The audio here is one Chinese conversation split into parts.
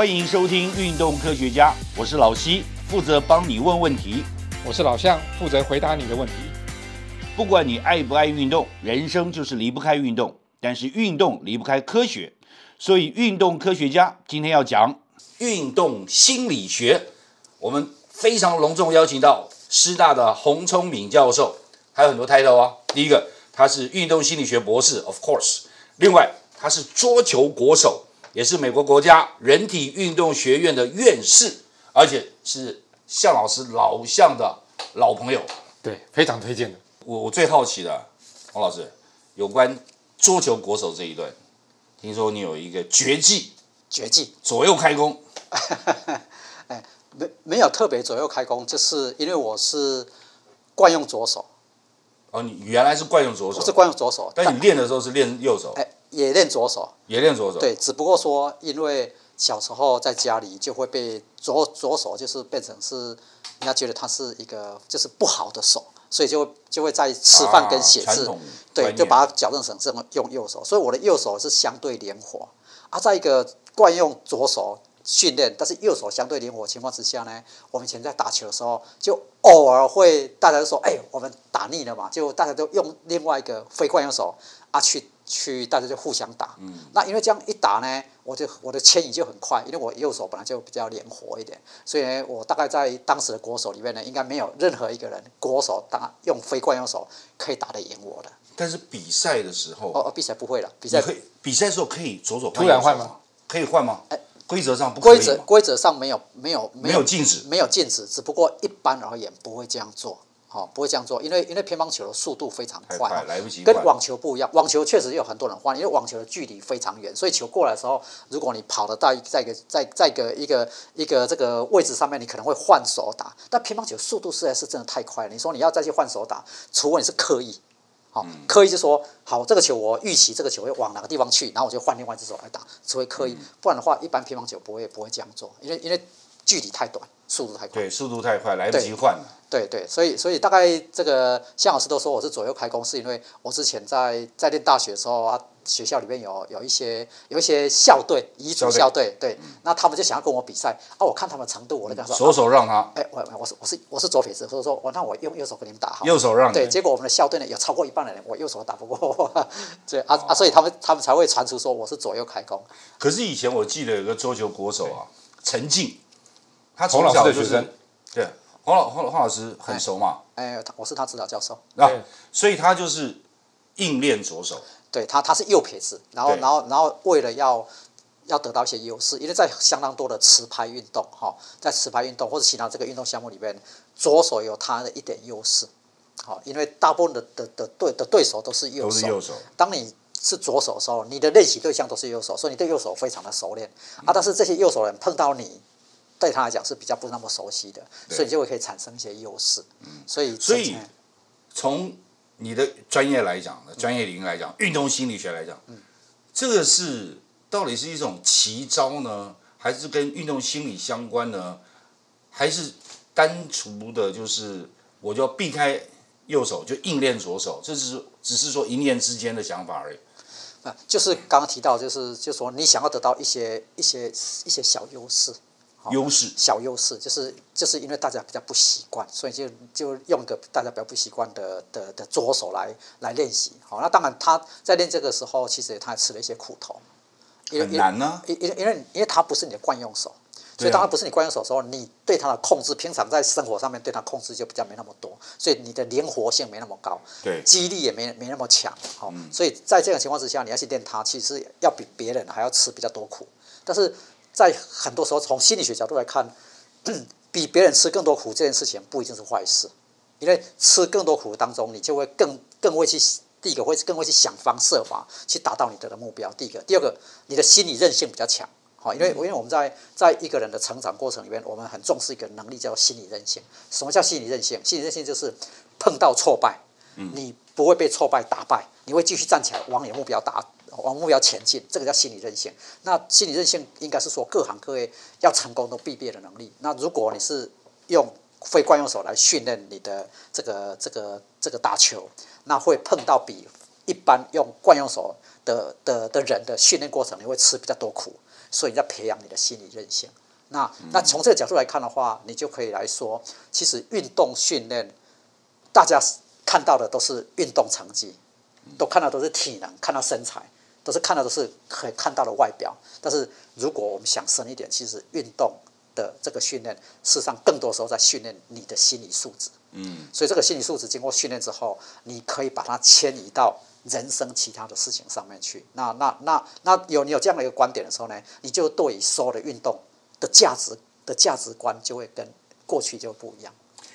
欢迎收听《运动科学家》，我是老西，负责帮你问问题。我是老向，负责回答你的问题。不管你爱不爱运动，人生就是离不开运动。但是运动离不开科学，所以运动科学家今天要讲运动心理学。我们非常隆重邀请到师大的洪聪敏教授，还有很多 title 哦。第一个，他是运动心理学博士，of course。另外，他是桌球国手，也是美国国家人体运动学院的院士，而且是向老师老向的老朋友。对，非常推荐的。我我最好奇的，王老师，有关桌球国手这一段，听说你有一个绝技，绝技左右开弓。哎，没没有特别左右开弓，就是因为我是惯用左手，哦，你原来是惯用左手，我是惯用左手，但你练的时候是练右手，哎，也练左手，也练左手。对，只不过说因为小时候在家里就会被左左手就是变成是人家觉得他是一个就是不好的手，所以就就会在吃饭跟写字，啊对，就把它矫正成这种用右手，所以我的右手是相对灵活。啊，在一个惯用左手训练，但是右手相对灵活的情况之下呢，我们以前在打球的时候，就偶尔会大家都说，哎，我们打腻了嘛，就大家都用另外一个非惯用手啊去去，大家就互相打。嗯。那因为这样一打呢，我就我的迁移就很快，因为我右手本来就比较灵活一点，所以呢，我大概在当时的国手里面呢，应该没有任何一个人国手打用非惯用手可以打得赢我的。但是比赛的时候，哦哦，比赛不会了，比赛可以比赛的时候可以左手突然换吗可以换吗？哎规则上不规则规则上没有没有没有禁止没有禁止，只不过一般而言不会这样做，好、不会这样做，因为因为乒乓球的速度非常快，快来不及跟网球不一样，网球确实有很多人换，因为网球的距离非常远，所以球过来的时候，如果你跑得到在一个在在一个一个一个这个位置上面，你可能会换手打，但乒乓球速度实在是真的太快了，你说你要再去换手打，除非你是刻意。好，刻意就说好，这个球我预期这个球会往哪个地方去，然后我就换另外一只手来打，除非刻意，不然的话，一般乒乓球不会不会这样做，因为因为距离太短，速度太快。对，速度太快，来不及换了。对对，所以所以大概这个向老师都说我是左右开弓，是因为我之前在在念大学的时候啊，学校里面有有一些有一些校队，彝族校队对，那他们就想要跟我比赛啊，我看他们程度，我就跟他说，左手让他，哎，我我是我是我是左撇子，所以说我那我用右手跟你们打好。右手让你对，结果我们的校队呢有超过一半的人，我右手打不过，对啊啊，所以他们他们才会传出说我是左右开弓。可是以前我记得有个桌球国手啊，陈静，他洪老师从小就是的学生。对黄老黄黄老师很熟嘛，哎，他我是他指导教授，啊，所以他就是硬练左手。对他他是右撇子，然后然后然后为了要要得到一些优势，因为在相当多的持拍运动哈，在持拍运动或者其他这个运动项目里面，左手有他的一点优势，好，因为大部分的的的对的对手都是右手，都是右手。当你是左手的时候，你的练习对象都是右手，所以你对右手非常的熟练。啊。但是这些右手人碰到你，对他来讲是比较不那么熟悉的，所以就会可以产生一些优势。所以所以哎从你的专业来讲，专业领域来讲，运动心理学来讲，这个是到底是一种奇招呢，还是跟运动心理相关呢？还是单纯的就是我就要避开右手，就硬练左手，这是只是说一念之间的想法而已。啊，就是刚刚提到，就是就是说你想要得到一些一些一些小优势，好优势小优势，就是就是因为大家比较不习惯，所以就就用一个大家比较不习惯的的的左手来来练习。好，那当然他在练这个时候，其实他也吃了一些苦头，因为很难呢因因因为因为他不是你的惯用手。所以当他不是你惯用手的时候，你对他的控制，平常在生活上面对他控制就比较没那么多，所以你的灵活性没那么高，对记忆力也没没那么强，好、所以在这种情况之下，你要去练它，其实要比别人还要吃比较多苦。但是在很多时候，从心理学角度来看，比别人吃更多苦这件事情不一定是坏事，因为吃更多苦当中，你就会更更会去第一个会更会去想方设法去达到你的目标。第一个，第二个，你的心理韧性比较强。好，因为因为我们在在一个人的成长过程里面，我们很重视一个能力叫心理韧性。什么叫心理韧性？心理韧性就是碰到挫败，你不会被挫败打败，你会继续站起来往你的目标达往目标前进，这个叫心理韧性。那心理韧性应该是说各行各业要成功都必备的能力。那如果你是用非惯用手来训练你的这个这个这个打球，那会碰到比一般用惯用手的的的人的训练过程，你会吃比较多苦。所以你在培养你的心理韧性。那那从这个角度来看的话，你就可以来说，其实运动训练，大家看到的都是运动成绩，都看到都是体能，看到身材，都是看到都是可以看到的外表。但是如果我们想深一点，其实运动的这个训练，事实上更多时候在训练你的心理素质。嗯，所以这个心理素质经过训练之后，你可以把它迁移到人生其他的事情上面去。那那那那有你有这样的一个观点的时候呢，你就对于所有的运动的价值的价值观就会跟过去就不一样。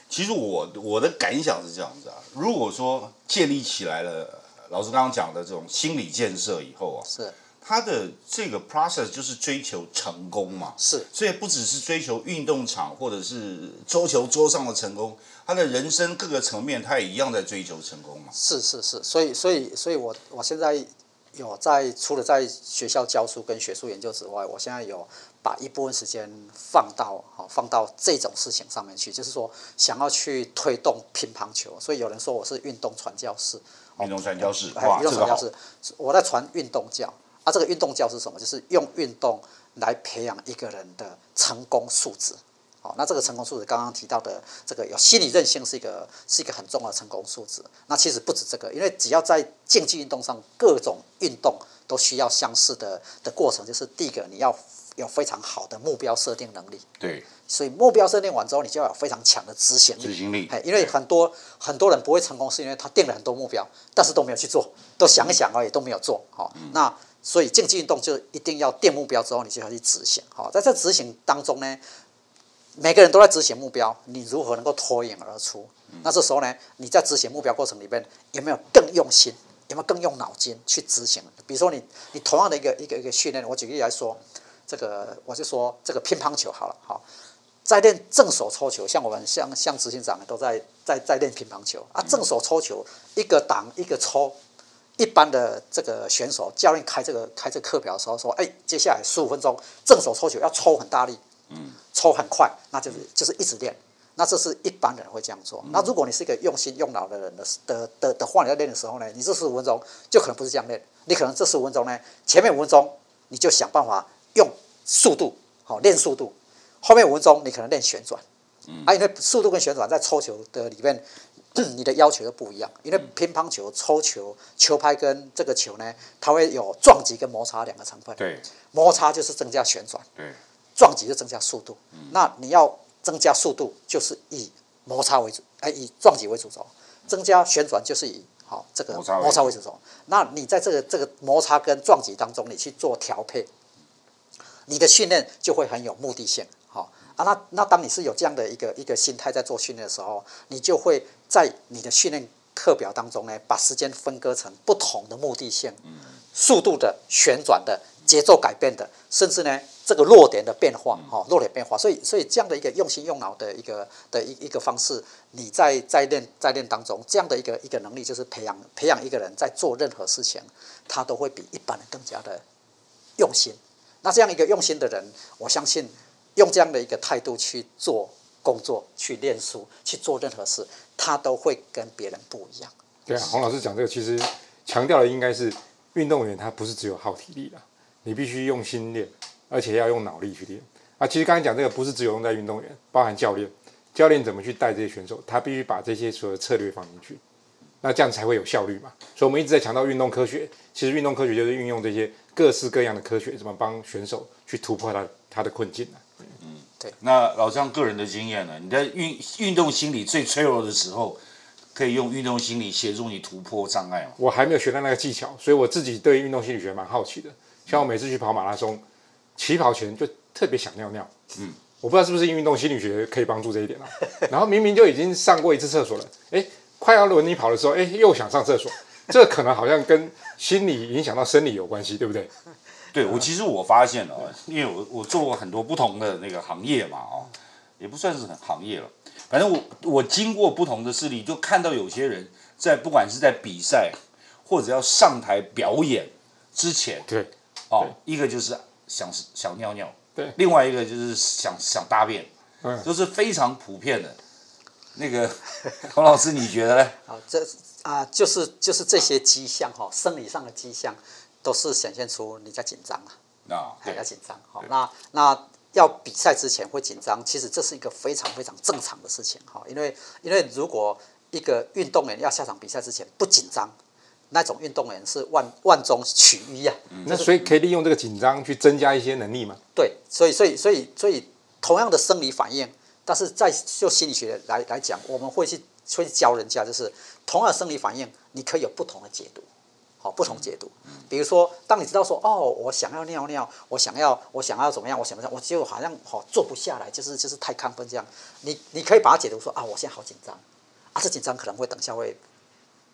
其实我我的感想是这样子啊，如果说建立起来了，老师刚刚讲的这种心理建设以后啊，是。他的这个 process 就是追求成功嘛，是。所以不只是追求运动场或者是桌球桌上的成功，他的人生各个层面他也一样在追求成功嘛。是是是，所以所以所以我我现在有在除了在学校教书跟学术研究之外，我现在有把一部分时间放到好放到这种事情上面去，就是说想要去推动乒乓球。所以有人说我是运动传教士，运动传教士，还哇，运动传教士，我在传运动教。啊，这个运动教是什么？就是用运动来培养一个人的成功素质。好，那这个成功素质刚刚提到的这个有心理韧性是一个是一个很重要的成功素质。那其实不止这个，因为只要在竞技运动上，各种运动都需要相似的的过程，就是第一个你要有非常好的目标设定能力。对，所以目标设定完之后，你就要有非常强的执行力。执行力哎，因为很多很多人不会成功，是因为他定了很多目标，但是都没有去做，都想一想而已，都没有做。好、那所以竞技运动就一定要定目标之后，你就要去执行。好、在这执行当中呢，每个人都在执行目标，你如何能够脱颖而出？那这时候呢，你在执行目标过程里面有没有更用心？有没有更用脑筋去执行？比如说你你同样的一个一个一个训练，我举个例来说，这个我就说这个乒乓球好了，好。在练正手抽球，像我们像像执行长都在在在练乒乓球啊，正手抽球一个挡一个抽，一般的这个选手教练开这个开这个课表的时候说，哎，接下来十五分钟正手抽球要抽很大力，嗯，抽很快，那就是就是一直练。那这是一般人会这样做。那如果你是一个用心用脑的人的的的的话，你在练的时候呢，你这十五分钟就可能不是这样练，你可能这十五分钟呢，前面五分钟你就想办法用速度，好练速度，后面五分钟你可能练旋转，啊，因为速度跟旋转在抽球的里面，你的要求就不一样。因为乒乓球抽球球拍跟这个球呢，它会有撞击跟摩擦两个成分。对摩擦就是增加旋转，对，撞击就增加速度。那你要增加速度，就是以摩擦为主，哎，以撞击为主轴；增加旋转就是以好、这个摩擦为摩擦为主轴。那你在这个这个摩擦跟撞击当中，你去做调配，你的训练就会很有目的性。好、啊，那那当你是有这样的一个一个心态在做训练的时候，你就会在你的训练课表当中呢，把时间分割成不同的目的性，速度的、旋转的、节奏改变的，甚至呢这个落点的变化，哈、落点变化。所以所以这样的一个用心用脑的一个的一一个方式，你在在练在练当中，这样的一个一个能力，就是培养培养一个人在做任何事情，他都会比一般人更加的用心。那这样一个用心的人，我相信用这样的一个态度去做工作、去练书、去做任何事，他都会跟别人不一样。对啊，洪老师讲这个，其实强调的应该是运动员他不是只有耗体力的，你必须用心练，而且要用脑力去练。啊，其实刚才讲这个不是只有用在运动员，包含教练，教练怎么去带这些选手，他必须把这些所有的策略放进去，那这样才会有效率嘛。所以我们一直在强调运动科学，其实运动科学就是运用这些各式各样的科学，怎么帮选手去突破他他的困境呢啊。那老张个人的经验呢？你在运运动心理最脆弱的时候，可以用运动心理协助你突破障碍吗？我还没有学到那个技巧，所以我自己对运动心理学蛮好奇的。像我每次去跑马拉松，起跑前就特别想尿尿。嗯，我不知道是不是运动心理学可以帮助这一点啊。然后明明就已经上过一次厕所了，哎，快要轮你跑的时候，哎，又想上厕所，这可能好像跟心理影响到生理有关系，对不对？对我其实我发现哦，因为我我做过很多不同的那个行业嘛，哦，也不算是很行业了，反正我我经过不同的事例，就看到有些人在不管是在比赛或者要上台表演之前，对，哦，一个就是想想尿尿，对另外一个就是想想大便，嗯都是非常普遍的。那个 洪老师，你觉得呢？好，这啊、就是就是这些迹象哈、生理上的迹象，都是显现出你在紧张啊。啊，还对要紧张。好，那那要比赛之前会紧张，其实这是一个非常非常正常的事情哈。因为因为如果一个运动员要下场比赛之前不紧张，那种运动员是万万中取一啊。那所以可以利用这个紧张去增加一些能力嘛？对，所以所以所以所以同样的生理反应，但是在就心理学来来讲，我们会去会教人家，就是同样的生理反应，你可以有不同的解读，好，不同解读。比如说，当你知道说，哦，我想要尿尿，我想要我想要怎么样，我想要我就好像好坐不下来，就是就是太亢奋这样，你你可以把它解读说啊，我现在好紧张，啊，这紧张可能会等下会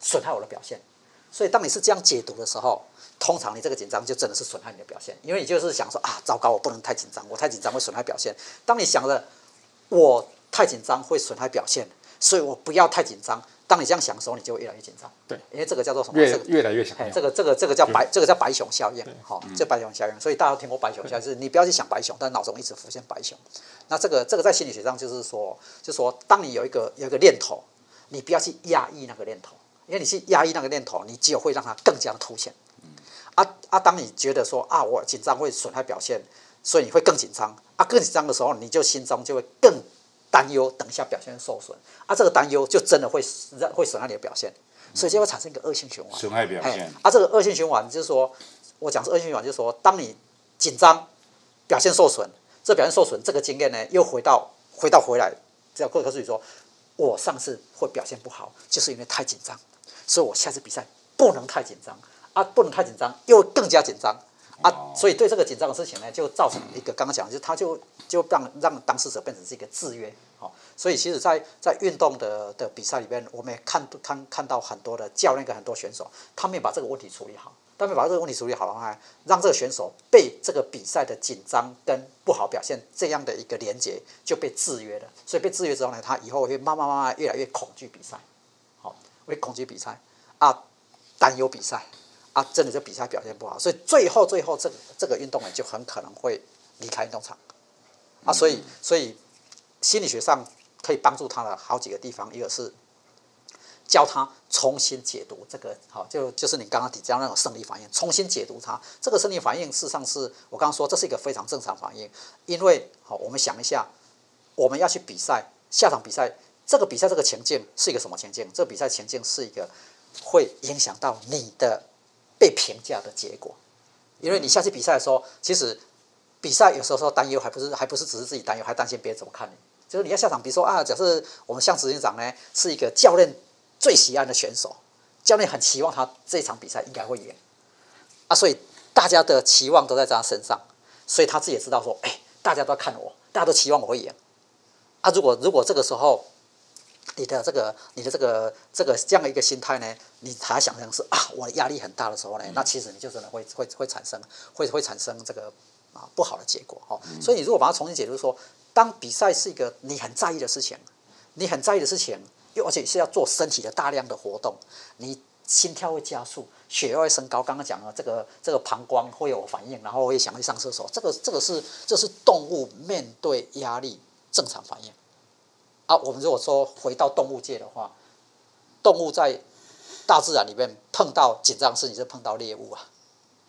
损害我的表现。所以，当你是这样解读的时候，通常你这个紧张就真的是损害你的表现，因为你就是想说啊，糟糕，我不能太紧张，我太紧张会损害表现。当你想着我太紧张会损害表现，所以我不要太紧张。当你这样想的时候，你就会越来越紧张。对，因为这个叫做什么？越这个越来越想这个这个这个叫白，这个叫白熊效应，好、这白熊效应。所以大家都听过白熊效应，就是你不要去想白熊，但脑中一直浮现白熊。那这个这个在心理学上就是说，就说当你有一个有一个念头，你不要去压抑那个念头，因为你去压抑那个念头，你只有会让它更加的凸显。啊啊！当你觉得说啊，我紧张会损害表现，所以你会更紧张啊，更紧张的时候，你就心中就会更担忧，等一下表现受损。啊，这个担忧就真的会让会损害你的表现，所以就会产生一个恶性循环。损害表嘿现，啊，这个恶性循环就是说，我讲是恶性循环，就是说，当你紧张，表现受损，这表现受损，这个经验呢，又回到回到回来，这样会告诉你说，我上次会表现不好，就是因为太紧张，所以我下次比赛不能太紧张。啊，不能太紧张，又更加紧张啊，所以对这个紧张的事情呢，就造成一个刚刚讲，就是它就就让让当事者变成是一个制约，好、所以其实在，在运动的的比赛里面，我们也看看看到很多的教练跟很多选手，他们也把这个问题处理好。他们把这个问题处理好的话，让这个选手被这个比赛的紧张跟不好表现这样的一个连接就被制约了。所以被制约之后呢，他以后会慢慢慢慢越来越恐惧比赛，好，会恐惧比赛啊，担忧比赛啊，真的就比赛表现不好，所以最后最后这个这个运动员就很可能会离开运动场啊。所以所以心理学上可以帮助他的好几个地方，一个是教他重新解读这个，好，就就是你刚刚提到那种生理反应，重新解读它。这个生理反应事实上是我刚刚说，这是一个非常正常反应，因为好，我们想一下，我们要去比赛，下场比赛，这个比赛这个情境是一个什么情境？这个比赛情境是一个会影响到你的被评价的结果，因为你下去比赛的时候，其实比赛有时候说担忧，还不是还不是只是自己担忧，还担心别人怎么看你。就是你要下场，比如说啊，假设我们像执行长呢是一个教练最喜爱的选手，教练很期望他这场比赛应该会赢啊，所以大家的期望都在他身上，所以他自己也知道说，哎，大家都要看我，大家都期望我会赢啊。如果如果这个时候你的这个你的这个这个这样的一个心态呢，你还想象是啊，我的压力很大的时候呢，那其实你就真的会会会产生会会产生这个啊不好的结果哦。所以你如果把它重新解读说，当比赛是一个你很在意的事情，你很在意的事情，又而且是要做身体的大量的活动，你心跳会加速，血压会升高。刚刚讲了这个这个膀胱会有反应，然后会想去上厕所，这个这个是这是动物面对压力正常反应。啊，我们如果说回到动物界的话，动物在大自然里面碰到紧张的事情，就碰到猎物啊。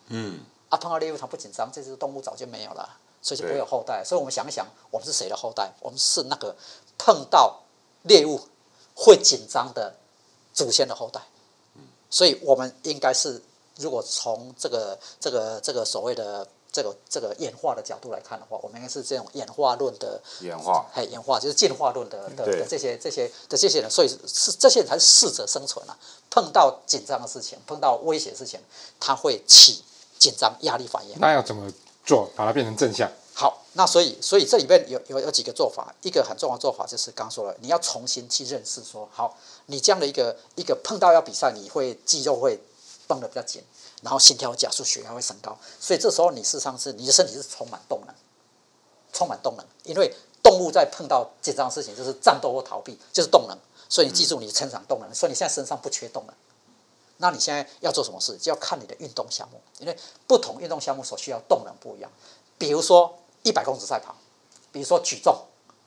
嗯，啊，碰到猎物它不紧张，这只动物早就没有了，所以就不会有后代。所以我们想一想，我们是谁的后代？我们是那个碰到猎物会紧张的祖先的后代。所以我们应该是，如果从这个这个这个所谓的这个这个演化的角度来看的话，我们应该是这种演化论的演化，嘿，演化就是进化论的的这些这些的这些人，所以是这些人才是适者生存啊。碰到紧张的事情，碰到威胁的事情，他会起紧张压力反应。那要怎么做把它变成正向？好，那所以所以这里面有有有几个做法，一个很重要的做法就是刚说了，你要重新去认识说，好，你这样的一个一个碰到要比赛，你会肌肉会绷得比较紧，然后心跳加速，血压会升高，所以这时候你事实上是你的身体是充满动能，充满动能，因为动物在碰到紧张的事情就是战斗或逃避，就是动能，所以你记住你成长动能，所以你现在身上不缺动能。那你现在要做什么事，就要看你的运动项目，因为不同运动项目所需要动能不一样。比如说一百公尺赛跑，比如说举重，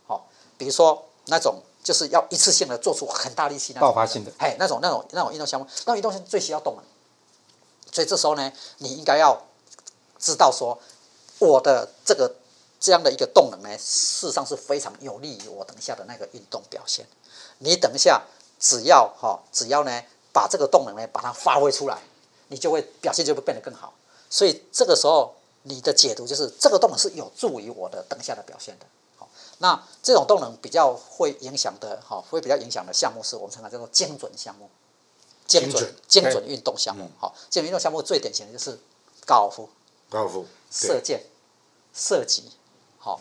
好、比如说那种就是要一次性的做出很大力气那种爆发性的哎，那种那种那种运动项目，那种运动项目最需要动能。所以这时候呢，你应该要知道说，我的这个这样的一个动能呢，事实上是非常有利于我等一下的那个运动表现。你等一下只要哈，只要呢把这个动能呢把它发挥出来，你就会表现就会变得更好。所以这个时候你的解读就是这个动能是有助于我的等下的表现的。好，那这种动能比较会影响的，哈，会比较影响的项目是我们称它叫做精准项目，精准精准运动项目。好，精准运动项目最典型的就是高尔夫、高尔夫、射箭、射击，好，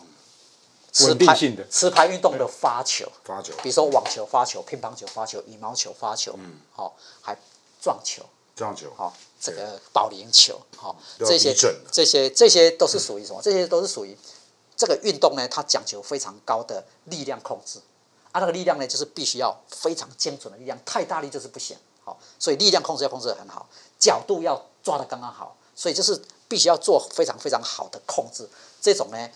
稳定性的。持拍运动的发球，发球，比如说网球发球、乒乓球发球、羽毛球发球，嗯，好，还撞球。撞球，好，这个保龄球，好，这些这些这些都是属于什么？这些都是属于这个运动呢，它讲求非常高的力量控制，啊，那个力量呢，就是必须要非常精准的力量，太大力就是不行，好，所以力量控制要控制得很好，角度要抓得刚刚好，所以就是必须要做非常非常好的控制，这种呢，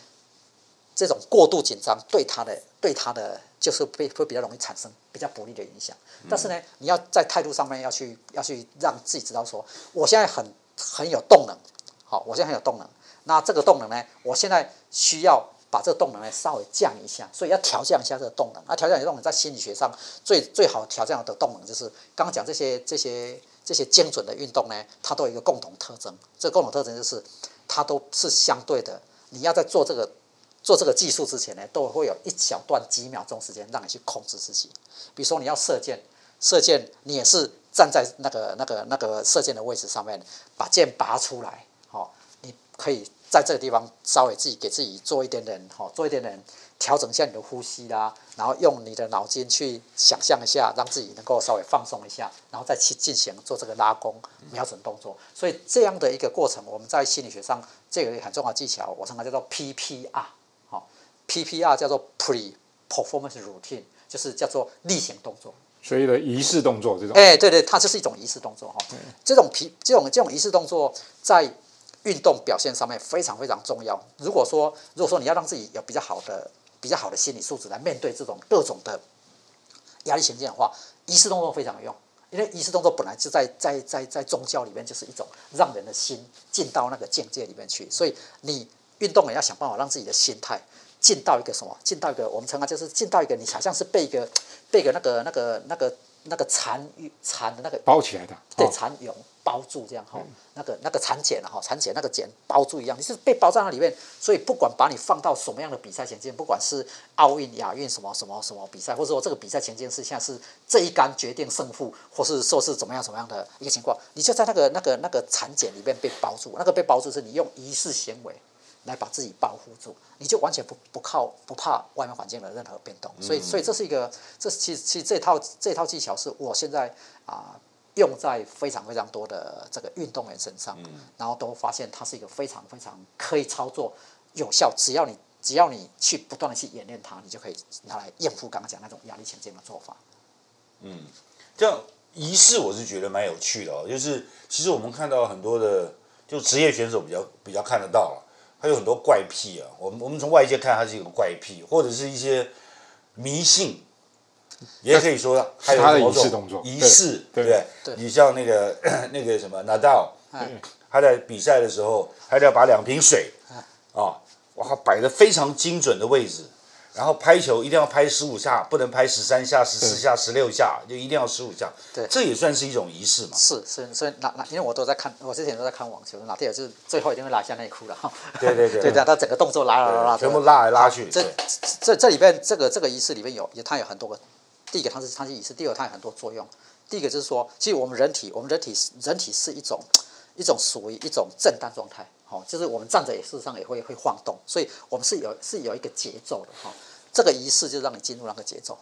这种过度紧张对他的对他的就是会会比较容易产生比较不利的影响。但是呢，你要在态度上面要去要去让自己知道说，我现在很很有动能，好，我现在很有动能。那这个动能呢，我现在需要把这个动能呢稍微降一下，所以要调降一下这个动能。那调降你的动能在心理学上最最好调降的动能就是刚刚讲这些这些这些精准的运动呢，它都有一个共同特征。这个共同特征就是它都是相对的。你要在做这个做这个技术之前呢，都会有一小段几秒钟时间让你去控制自己。比如说你要射箭，射箭你也是站在那个那个那个射箭的位置上面，把箭拔出来，好、你可以在这个地方稍微自己给自己做一点点，哈、做一点点调整一下你的呼吸啦，然后用你的脑筋去想象一下，让自己能够稍微放松一下，然后再去进行做这个拉弓瞄准动作。所以这样的一个过程，我们在心理学上这个很重要的技巧，我称它叫做 PPR，好、PPR 叫做 Pre Performance Routine，就是叫做例行动作。所以的仪式动作这种，哎，对对，它就是一种仪式动作哈。这种皮这种这种仪式动作在运动表现上面非常非常重要。如果说如果说你要让自己有比较好的比较好的心理素质来面对这种各种的压力情境的话，仪式动作非常有用。因为仪式动作本来就在在在在宗教里面就是一种让人的心进到那个境界里面去，所以你运动也要想办法让自己的心态进到一个什么？进到一个我们称它就是进到一个你好像是被一个被一个那个那个那个那个蚕羽蚕的那个包起来的，对哦蚕蛹包住这样哈，那个那个蚕茧了哈，蚕茧那个茧包住一样，你是被包在那里面，所以不管把你放到什么样的比赛前进，不管是奥运、亚运什么什么什么比赛，或者说这个比赛前进是现在是这一杆决定胜负，或是说是怎么样怎么样的一个情况，你就在那个那个那个蚕茧里面被包住，那个被包住是你用仪式行为。来把自己保护住，你就完全不不靠不怕外面环境的任何变动，所以所以这是一个，这其实其实这套这套技巧是我现在啊、用在非常非常多的这个运动员身上，然后都发现它是一个非常非常可以操作、有效，只要你只要你去不断的去演练它，你就可以拿来应付刚刚讲那种压力前进的做法。嗯这样仪式我是觉得蛮有趣的哦，就是其实我们看到很多的，就职业选手比较比较看得到了，他有很多怪癖啊。我们我们从外界看他是一个怪癖，或者是一些迷信，也可以说还有他的某种仪式动作仪式，对对不对？对你像那个那个什么纳道，哎，他在比赛的时候，他就要把两瓶水啊，哇，摆的非常精准的位置，然后拍球一定要拍十五下，不能拍十三下、十四下、十六下，就一定要十五下。对这也算是一种仪式嘛。是是，所以哪哪，因为我都在看，我之前都在看网球，哪天有就是最后一定会拉下内裤了哈。对对对 对的，他整个动作拉拉拉拉，全部拉来拉去。这这这里边这个这个仪式里面有也他有很多个，第一个它是它是仪式，第二个它有很多作用。第一个就是说，其实我们人体我们人体是人体是一种一种属于一种震荡状态，好、就是我们站着也事实上也会会晃动，所以我们是有是有一个节奏的哈、这个仪式就让你进入那个节奏，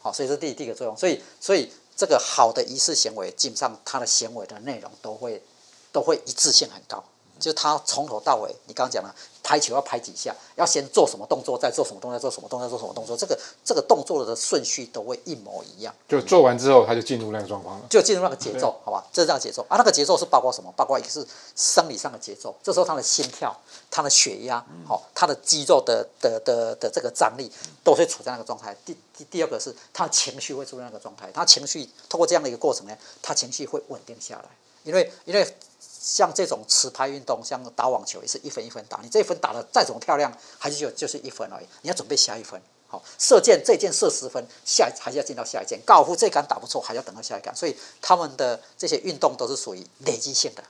好、所以是第第一个作用。所以所以这个好的仪式行为，基本上它的行为的内容都会都会一致性很高。就他从头到尾，你刚刚讲了，拍球要拍几下，要先做什么动作，再做什么动作，再做什么动作，再做什么动作，这个这个动作的顺序都会一模一样，就做完之后他就进入那个状况了。就进入那个节奏，好吧？这是这样的节奏啊。那个节奏是包括什么？包括一个是生理上的节奏，这时候他的心跳、他的血压，好、他的肌肉的的的的这个张力都会处在那个状态。第第第二个是他的情绪会处在那个状态，他情绪通过这样的一个过程呢，他情绪会稳定下来，因为因为像这种持拍运动，像打网球也是一分一分打，你这一分打的再怎么漂亮，还是就就是一分而已。你要准备下一分。好，射箭这箭射十分，下还是要进到下一箭。高尔夫这杆打不错，还要等到下一杆。所以他们的这些运动都是属于累积性的。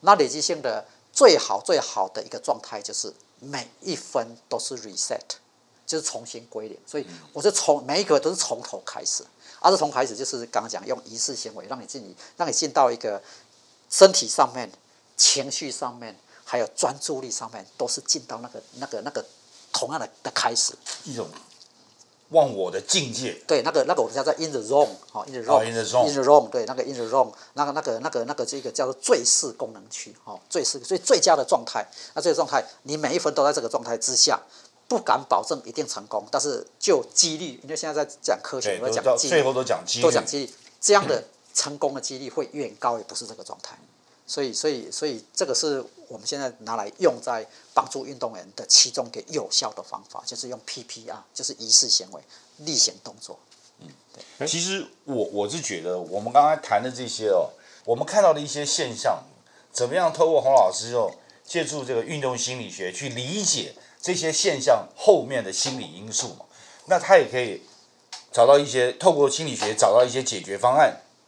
那累积性的最好最好的一个状态就是每一分都是 reset，就是重新归零。所以我是从每一个都是从头开始，而是从开始就是刚刚讲用仪式行为让你进，让你进到一个身体上面、情绪上面，还有专注力上面，都是进到那个那个那个同样的的开始。一种。忘我的境界，对，那个那个我们叫做 in the zone，好，in the zone，in the zone，in the zone，对，那个 in the zone，那个那个那个那个这个叫做最适功能区，哦，最适，所以最佳的状态，那这个状态，你每一分都在这个状态之下，不敢保证一定成功，但是就几率，因为现在在讲科学，我讲几率，最后都讲几率，都讲几率，这样的成功的几率会远高，也不是这个状态。所以，所以，所以，这个是我们现在拿来用在帮助运动员的其中一个有效的方法，就是用 PPR，就是仪式行为、例行动作。嗯，对。其实我我是觉得，我们刚才谈的这些哦，我们看到的一些现象，怎么样透过洪老师哦，借助这个运动心理学去理解这些现象后面的心理因素嘛？那他也可以找到一些透过心理学找到一些解决方案，